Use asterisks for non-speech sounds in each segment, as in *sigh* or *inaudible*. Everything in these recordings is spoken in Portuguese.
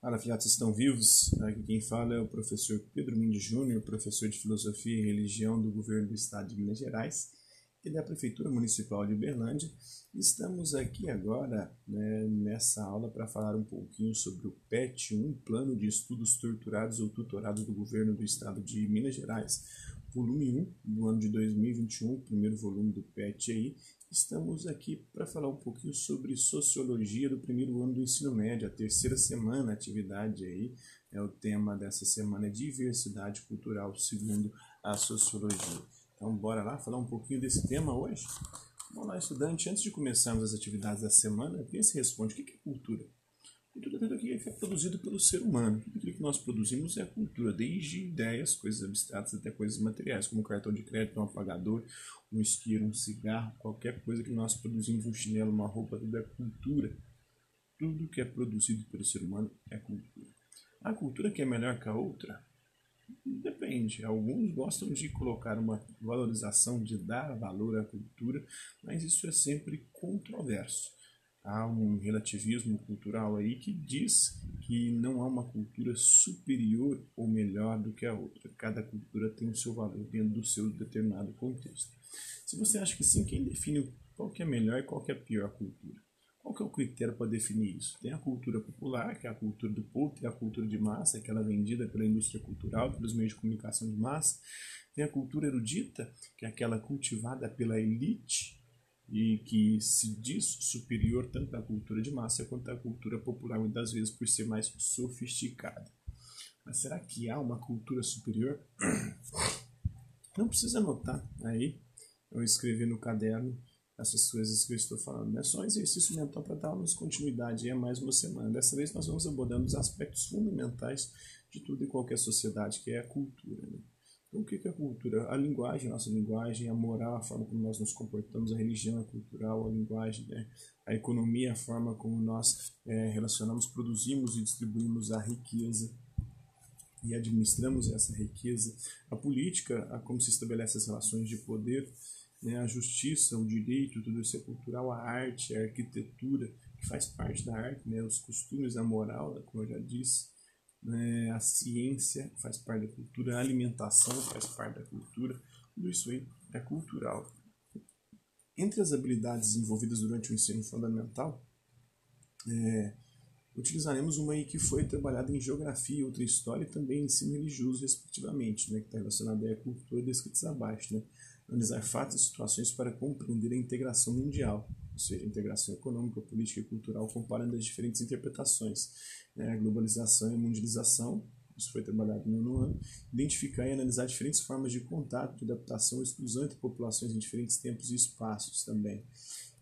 Fala, filhotes, estão vivos? Aqui quem fala é o professor Pedro Mendes Júnior, professor de Filosofia e Religião do Governo do Estado de Minas Gerais e da Prefeitura Municipal de Uberlândia. Estamos aqui agora né, nessa aula para falar um pouquinho sobre o PET, um Plano de Estudos Torturados ou Tutorados do Governo do Estado de Minas Gerais, volume 1 do ano de 2021, primeiro volume do PET aí, Estamos aqui para falar um pouquinho sobre sociologia do primeiro ano do ensino médio, a terceira semana, atividade aí, é o tema dessa semana, diversidade cultural, segundo a sociologia. Então, bora lá falar um pouquinho desse tema hoje? Vamos lá, estudante, antes de começarmos as atividades da semana, pense e responde, o que é cultura? Tudo aquilo que é produzido pelo ser humano. Tudo que nós produzimos é a cultura, desde ideias, coisas abstratas até coisas materiais, como um cartão de crédito, um apagador, um isqueiro, um cigarro, qualquer coisa que nós produzimos, um chinelo, uma roupa, tudo é cultura. Tudo que é produzido pelo ser humano é cultura. A cultura que é melhor que a outra? Depende. Alguns gostam de colocar uma valorização, de dar valor à cultura, mas isso é sempre controverso há um relativismo cultural aí que diz que não há uma cultura superior ou melhor do que a outra. Cada cultura tem o seu valor dentro do seu determinado contexto. Se você acha que sim, quem define qual que é melhor e qual que é a pior cultura? Qual que é o critério para definir isso? Tem a cultura popular, que é a cultura do povo, tem a cultura de massa, aquela vendida pela indústria cultural, pelos meios de comunicação de massa. Tem a cultura erudita, que é aquela cultivada pela elite, e que se diz superior tanto à cultura de massa quanto à cultura popular, muitas vezes por ser mais sofisticada. Mas será que há uma cultura superior? *clears throat* Não precisa anotar aí, eu escrevi no caderno essas coisas que eu estou falando. É só um exercício mental para darmos continuidade a mais uma semana. Dessa vez nós vamos abordando os aspectos fundamentais de tudo e qualquer sociedade, que é a cultura. Né? Então, o que é a cultura? A linguagem, a nossa linguagem, a moral, a forma como nós nos comportamos, a religião, a cultural, a linguagem, né? a economia, a forma como nós é, relacionamos, produzimos e distribuímos a riqueza e administramos essa riqueza, a política, a como se estabelece as relações de poder, né? a justiça, o direito, tudo isso é cultural, a arte, a arquitetura, que faz parte da arte, né? os costumes, a moral, como eu já disse, né, a ciência faz parte da cultura, a alimentação faz parte da cultura, tudo isso aí é cultural. Entre as habilidades desenvolvidas durante o ensino fundamental, é, utilizaremos uma aí que foi trabalhada em geografia, outra história e também ensino religioso, respectivamente, né, que está relacionada à cultura descritas abaixo. Né, analisar fatos e situações para compreender a integração mundial, ou seja, integração econômica, política e cultural, comparando as diferentes interpretações né, globalização e mundialização, isso foi trabalhado no ano identificar e analisar diferentes formas de contato, adaptação exclusão entre populações em diferentes tempos e espaços também.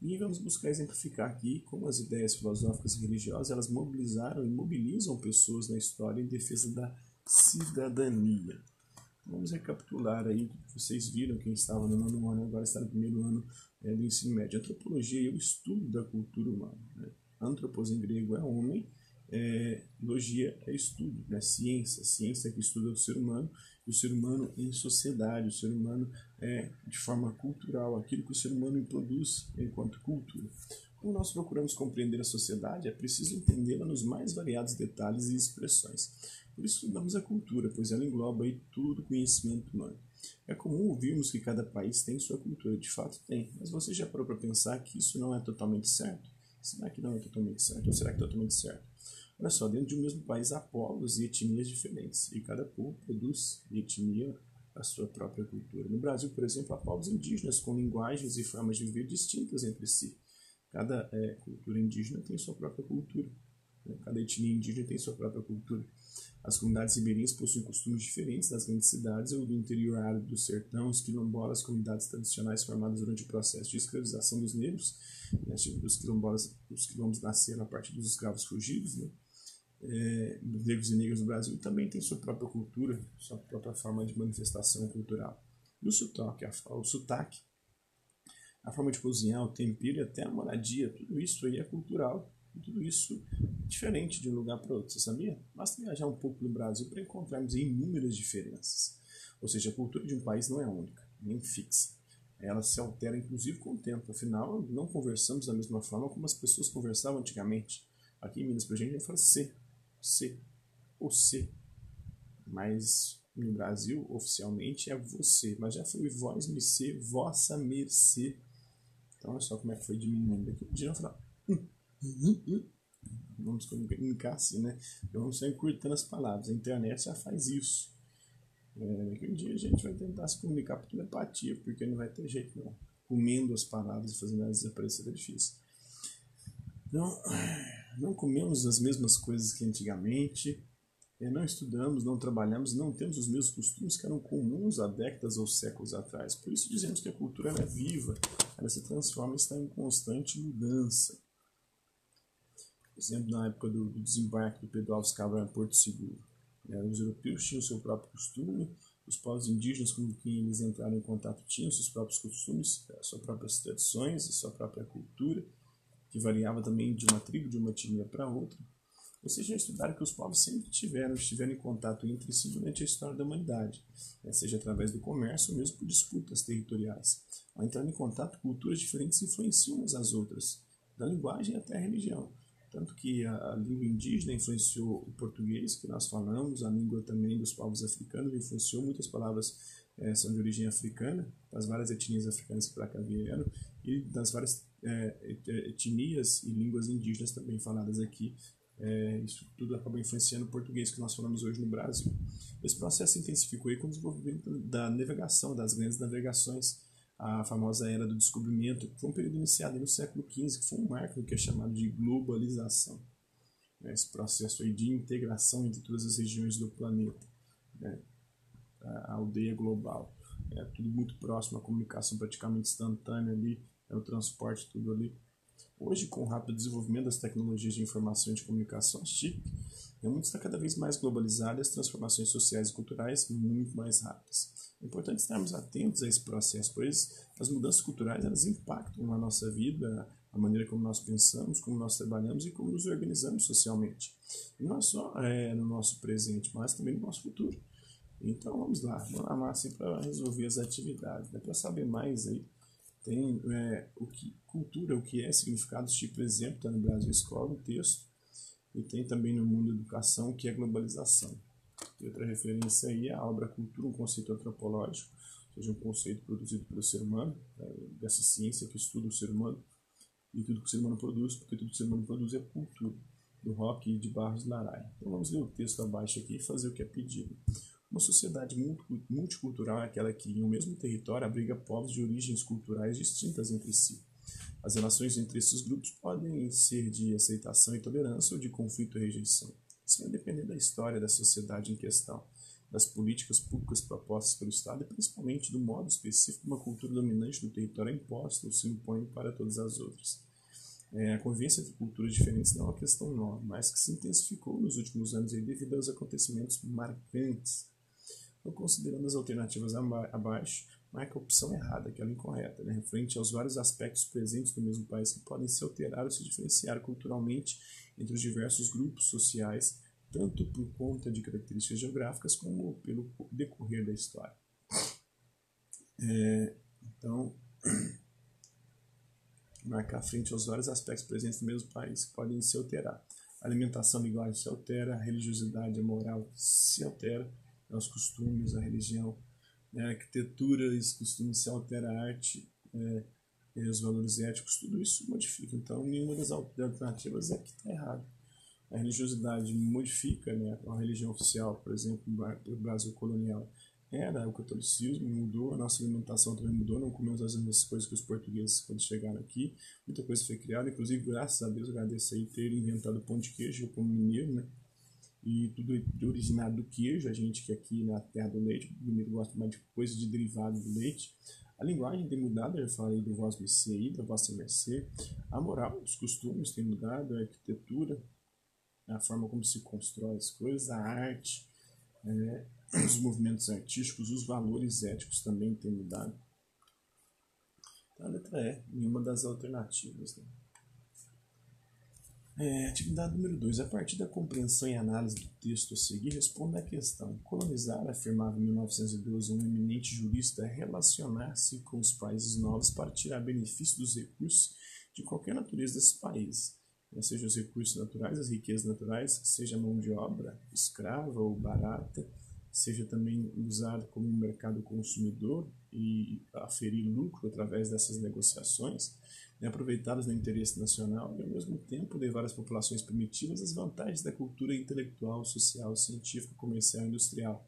E vamos buscar exemplificar aqui como as ideias filosóficas e religiosas elas mobilizaram e mobilizam pessoas na história em defesa da cidadania. Vamos recapitular aí, vocês viram quem estava no nono ano agora está no primeiro ano é, do ensino médio. Antropologia é o estudo da cultura humana. Né? Antropos em grego é homem é, logia é estudo, né? ciência, ciência que estuda o ser humano e o ser humano em sociedade, o ser humano é, de forma cultural, aquilo que o ser humano produz enquanto cultura. Como nós procuramos compreender a sociedade, é preciso entendê-la nos mais variados detalhes e expressões. Por isso estudamos a cultura, pois ela engloba aí todo o conhecimento humano. É comum ouvirmos que cada país tem sua cultura, de fato tem, mas você já parou para pensar que isso não é totalmente certo? Será que não é totalmente certo? Ou será que é totalmente certo? Olha só, dentro de um mesmo país há povos e etnias diferentes, e cada povo produz etnia a sua própria cultura. No Brasil, por exemplo, há povos indígenas com linguagens e formas de viver distintas entre si. Cada é, cultura indígena tem sua própria cultura. Né? Cada etnia indígena tem sua própria cultura. As comunidades ribeirinhas possuem costumes diferentes das grandes cidades ou do interior árido do sertão, os quilombolas, comunidades tradicionais formadas durante o processo de escravização dos negros. Né? Os quilombolas, os quilombos nasceram a partir dos escravos fugidos, né? é, dos negros e negras do Brasil também tem sua própria cultura, sua própria forma de manifestação cultural. E o sotaque, o sotaque, a forma de cozinhar, o tempero e até a moradia, tudo isso aí é cultural. Tudo isso é diferente de um lugar para outro, você sabia? Basta viajar um pouco no Brasil para encontrarmos inúmeras diferenças. Ou seja, a cultura de um país não é única, nem fixa. Ela se altera inclusive com o tempo, afinal, não conversamos da mesma forma como as pessoas conversavam antigamente. Aqui em Minas, para gente, a gente fala C, C, o C. Mas no Brasil, oficialmente, é você. Mas já foi vós mercê, vossa mercê. Então, olha só como é que foi diminuindo aqui. Podiam falar. Hum. Vamos comunicar assim, né? Vamos só encurtando as palavras. A internet já faz isso. É, um dia a gente vai tentar se comunicar por telepatia, porque não vai ter jeito não. Comendo as palavras e fazendo elas desaparecer é difícil. Não, não comemos as mesmas coisas que antigamente, não estudamos, não trabalhamos, não temos os mesmos costumes que eram comuns há décadas ou séculos atrás. Por isso dizemos que a cultura é viva, ela se transforma e está em constante mudança. Por exemplo, na época do, desembarque do Pedro Alves Cabral em Porto Seguro. Né, os europeus tinham seu próprio costume, os povos indígenas com quem eles entraram em contato tinham seus próprios costumes, suas próprias tradições, sua própria cultura, que variava também de uma tribo, de uma etnia para outra. Vocês já estudaram que os povos sempre tiveram, estiveram em contato entre si durante a história da humanidade, né, seja através do comércio ou mesmo por disputas territoriais. Ao entrar em contato, culturas diferentes influenciam umas às outras, da linguagem até a religião. Tanto que a, a, língua indígena influenciou o português que nós falamos, a língua também dos povos africanos influenciou, muitas palavras é, são de origem africana, das várias etnias africanas que para cá vieram, e das várias é, etnias e línguas indígenas também faladas aqui. É, isso tudo acabou influenciando o português que nós falamos hoje no Brasil. Esse processo intensificou com o desenvolvimento da navegação, das grandes navegações, a famosa era do descobrimento, que foi um período iniciado no século XV, que foi um marco do que é chamado de globalização. Né, esse processo de integração entre todas as regiões do planeta, né, a aldeia global. É tudo muito próximo, a comunicação praticamente instantânea ali, é o transporte tudo ali. Hoje, com o rápido desenvolvimento das tecnologias de informação e de comunicação, TIC, o mundo está cada vez mais globalizado e as transformações sociais e culturais muito mais rápidas. É importante estarmos atentos a esse processo, pois as mudanças culturais elas impactam na nossa vida, a maneira como nós pensamos, como nós trabalhamos e como nos organizamos socialmente. E não só é, no nosso presente, mas também no nosso futuro. Então vamos lá, vamos lá assim, para resolver as atividades. Né? Para saber mais aí, tem é, o que cultura, o que é significado, tipo exemplo, está no Brasil Escola, o texto, e tem também no mundo educação, que é globalização. E outra referência aí é a obra Cultura, um conceito antropológico, ou seja, um conceito produzido pelo ser humano, né, dessa ciência que estuda o ser humano, e tudo que o ser humano produz, porque tudo que o ser humano produz é cultura, do Rock de Barros Laray. Então vamos ler o texto abaixo aqui e fazer o que é pedido. Uma sociedade multicultural é aquela que, em um mesmo território, abriga povos de origens culturais distintas entre si. As relações entre esses grupos podem ser de aceitação e tolerância ou de conflito e rejeição. Isso vai depender da história da sociedade em questão, das políticas públicas propostas pelo Estado e principalmente do modo específico que uma cultura dominante do território é imposta ou se impõe para todas as outras. É, a convivência entre culturas diferentes não é uma questão nova, mas que se intensificou nos últimos anos devido aos acontecimentos marcantes. Então, considerando as alternativas abaixo, marca a opção errada, aquela incorreta, né, referente aos vários aspectos presentes no mesmo país que podem se alterar ou se diferenciar culturalmente entre os diversos grupos sociais, tanto por conta de características geográficas como pelo decorrer da história. É, então, *clears throat* marcar frente aos vários aspectos presentes no mesmo país que podem se alterar. A alimentação, a linguagem se altera, a religiosidade, a moral se altera, os costumes, a religião, né, a arquitetura, os costumes se altera, a arte, é, os valores éticos, tudo isso modifica. Então, nenhuma das alternativas é que está errado. A religiosidade modifica, né? a religião oficial, por exemplo, do Brasil colonial, era o catolicismo, mudou, a nossa alimentação também mudou, não comemos as mesmas coisas que os portugueses quando chegaram aqui, muita coisa foi criada, inclusive, graças a Deus, agradeço aí ter inventado o pão de queijo como mineiro, né? E tudo originado do queijo, a gente que aqui na terra do leite, o gosta mais de coisa de derivado do leite, a linguagem tem mudado, eu já falei do voz mercê aí, da vossa mercê. A moral, os costumes têm mudado, a arquitetura, a forma como se constrói as coisas, a arte, é, os movimentos artísticos, os valores éticos também têm mudado. Então, a letra E, nenhuma das alternativas. Né? É, atividade número 2. A partir da compreensão e análise do texto a seguir, responda à questão. Colonizar, afirmava em 1912 um eminente jurista, é relacionar-se com os países novos para tirar benefício dos recursos de qualquer natureza desses países. né, seja os recursos naturais, as riquezas naturais, seja mão de obra escrava ou barata, seja também usado como um mercado consumidor e aferir lucro através dessas negociações, né, aproveitadas no interesse nacional e, ao mesmo tempo, levar às populações primitivas as vantagens da cultura intelectual, social, científica, comercial e industrial.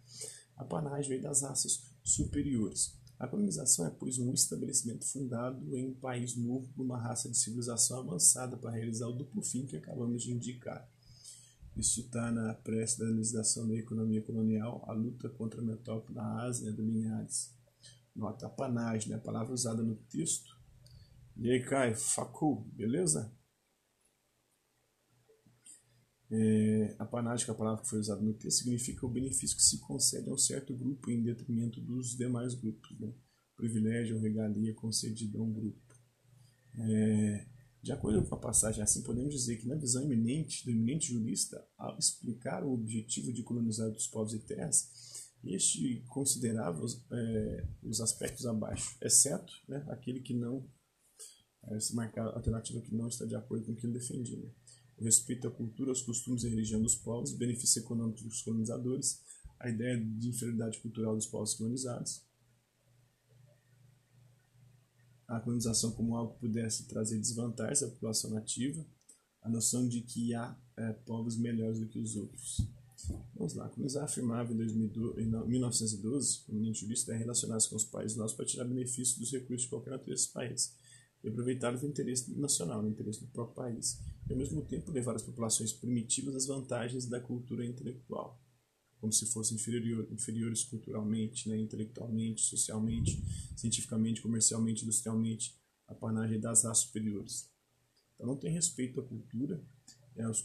A panagem das raças superiores. A colonização é, pois, um estabelecimento fundado em um país novo por uma raça de civilização avançada para realizar o duplo fim que acabamos de indicar. Isso está na prece da legislação da economia colonial, a luta contra a metrópole da Ásia do Linhares. Nota a panagem, né? a palavra usada no texto. E aí, Caio, facu, beleza? É, que é a palavra que foi usada no texto, significa o benefício que se concede a um certo grupo em detrimento dos demais grupos. Né? Privilégio ou regalia concedido a um grupo. É, de acordo com a passagem assim, podemos dizer que na visão eminente do eminente jurista, ao explicar o objetivo de colonizar dos povos e terras, este considerava os, é, os aspectos abaixo, exceto né, aquele que não, é, se alternativa que não está de acordo com o que ele defendia. Né? o respeito à cultura, aos costumes e religião dos povos, benefícios econômicos dos colonizadores, a ideia de inferioridade cultural dos povos colonizados, a colonização como algo que pudesse trazer desvantagens à população nativa, a noção de que há é, povos melhores do que os outros. Vamos lá, colonizar afirmava em, 2012, em 1912, o jurista, é relacionar-se com os países nossos para tirar benefício dos recursos de qualquer natureza desses países e aproveitar o interesse nacional, o interesse do próprio país, e ao mesmo tempo levar as populações primitivas as vantagens da cultura intelectual, como se fossem inferior, inferiores culturalmente, né, intelectualmente, socialmente, cientificamente, comercialmente, industrialmente, a panagem das raças superiores. Então não tem respeito à cultura, é, os,